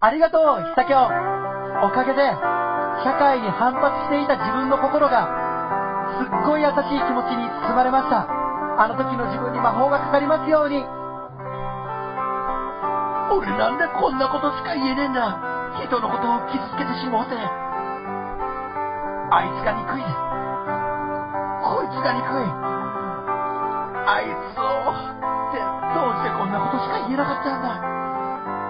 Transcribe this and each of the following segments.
ありがとう、久京。おかげで、社会に反発していた自分の心が、すっごい優しい気持ちに包まれました。あの時の自分に魔法がかかりますように。俺なんでこんなことしか言えねえんだ。人のことを傷つけてしもうて。あいつが憎い。こいつが憎い。あいつを、ってどうしてこんなことしか言えなかったんだ。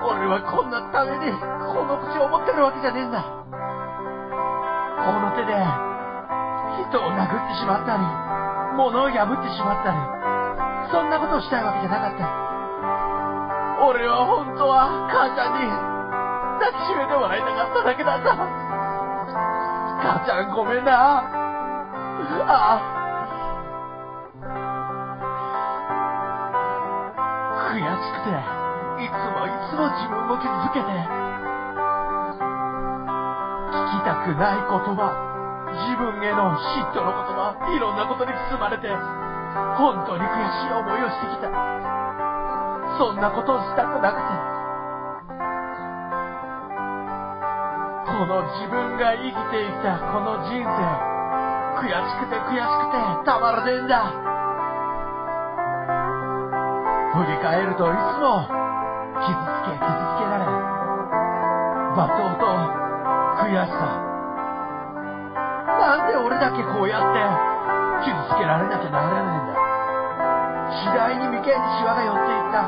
俺はこんなために、この口を持ってるわけじゃねえんだ。この手で、人を殴ってしまったり、物を破ってしまったり、そんなことをしたいわけじゃなかった。俺は本当は母ちゃんに抱きしめてもらいたかっただけなんだ。母ちゃんごめんな。ああ。悔しくて、いつもいつも自分を傷つけて聞、きたくない言葉、自分への嫉妬の言葉、いろんなことに包まれて、本当に悔しい思いをしてきた。そんなことをしたくなくて。この自分が生きていたこの人生、悔しくて悔しくてたまらねえんだ。振り返るといつも傷つけ傷つけられ、罵倒と悔しさ。なんで俺だけこうやって傷つけられなきゃならないんだ。次第に眉間にシワが寄っていった。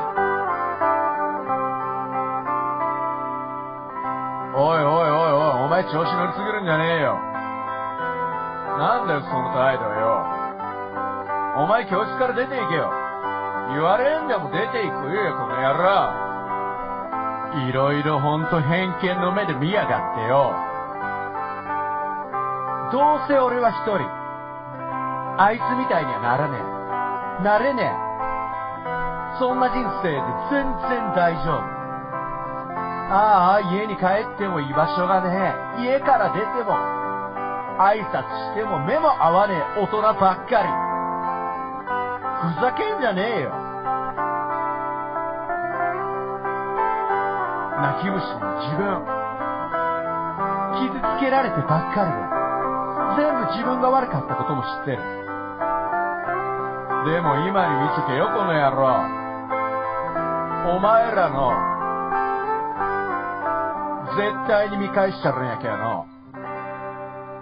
おいおいおいおい、お前調子乗りすぎるんじゃねえよ。なんだよ、その態度よ。お前教室から出ていけよ。言われんでも出ていくよ、この野郎。いろいろほんと偏見の目で見やがってよ。どうせ俺は一人。あいつみたいにはならねえ。なれねえ。そんな人生で全然大丈夫。ああ、家に帰っても居場所がねえ。家から出ても、挨拶しても目も合わねえ大人ばっかり。ふざけんじゃねえよ。泣き虫の自分。傷つけられてばっかりで。全部自分が悪かったことも知ってる。でも今に見つけよ、この野郎。お前らの、絶対に見返したるんやけどの。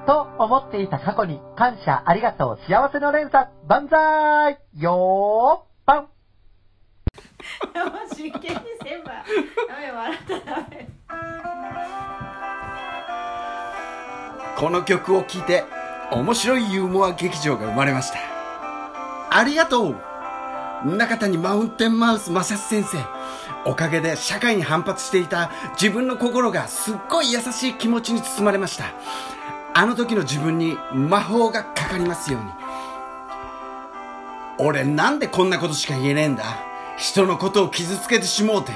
と思っていた過去に感謝ありがとう幸せの連鎖万歳よーパン 真剣にせんばダメ笑ったダメ。この曲を聴いて面白いユーモア劇場が生まれました。ありがとう。中谷マウンテンマウスマサス先生。おかげで社会に反発していた自分の心がすっごい優しい気持ちに包まれました。あの時の自分に魔法がかかりますように。俺なんでこんなことしか言えねえんだ？人のことを傷つけてしもうて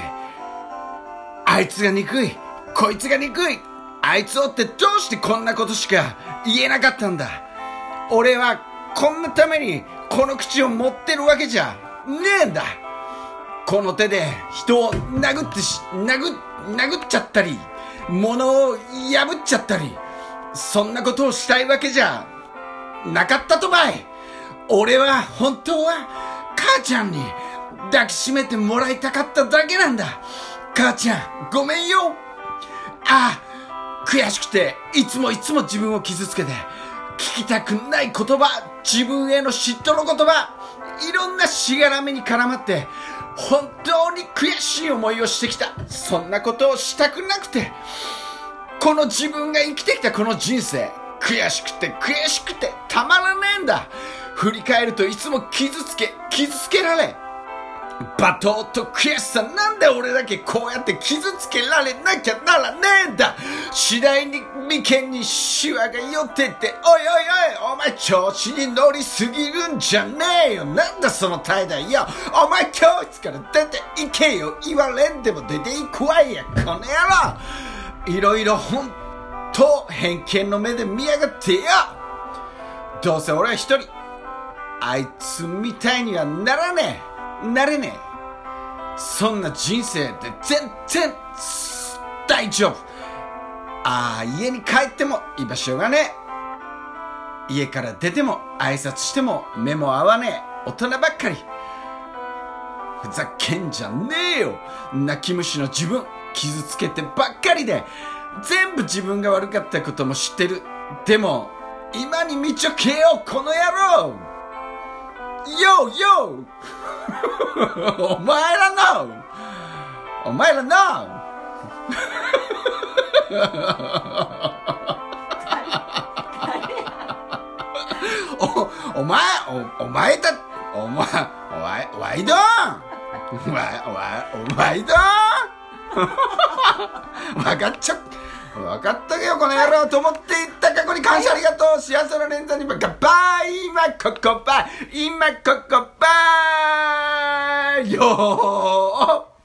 あいつが憎いこいつが憎いあいつをってどうしてこんなことしか言えなかったんだ。俺はこんなためにこの口を持ってるわけじゃねえんだ。この手で人を殴ってし、殴、殴っちゃったり、物を破っちゃったり、そんなことをしたいわけじゃなかったとばい。俺は本当は母ちゃんに抱きしめてもらいたかっただけなんだ母ちゃん、ごめんよああ、悔しくて、いつもいつも自分を傷つけて、聞きたくない言葉、自分への嫉妬の言葉、いろんなしがらみに絡まって、本当に悔しい思いをしてきた。そんなことをしたくなくて、この自分が生きてきたこの人生、悔しくて悔しくてたまらねえんだ。振り返るといつも傷つけ、傷つけられ、罵倒と悔しさなんで俺だけこうやって傷つけられなきゃならねえんだ。次第に眉間にシワが寄ってっておいおいおいお前調子に乗りすぎるんじゃねえよ。なんだその態度よ。お前教室から出て行けよ。言われんでも出て行くわいや。この野郎。いろいろ本当偏見の目で見やがってよ。どうせ俺は一人あいつみたいにはならねえ。なれねえ。そんな人生って全然大丈夫。ああ家に帰っても居場所がねえ。家から出ても挨拶しても目も合わねえ。大人ばっかり。ふざけんじゃねえよ。泣き虫の自分傷つけてばっかりで。全部自分が悪かったことも知ってる。でも今に見ちょけよこの野郎。よよ お前らの。お前らの。お、お前、お、お前だ、お前、お前、ワイドンお前、お前、お前だわ かっちゃ、わかったけよ、この野郎と思って言った過去にトの連座にばっかばー今ここば今ここばーよー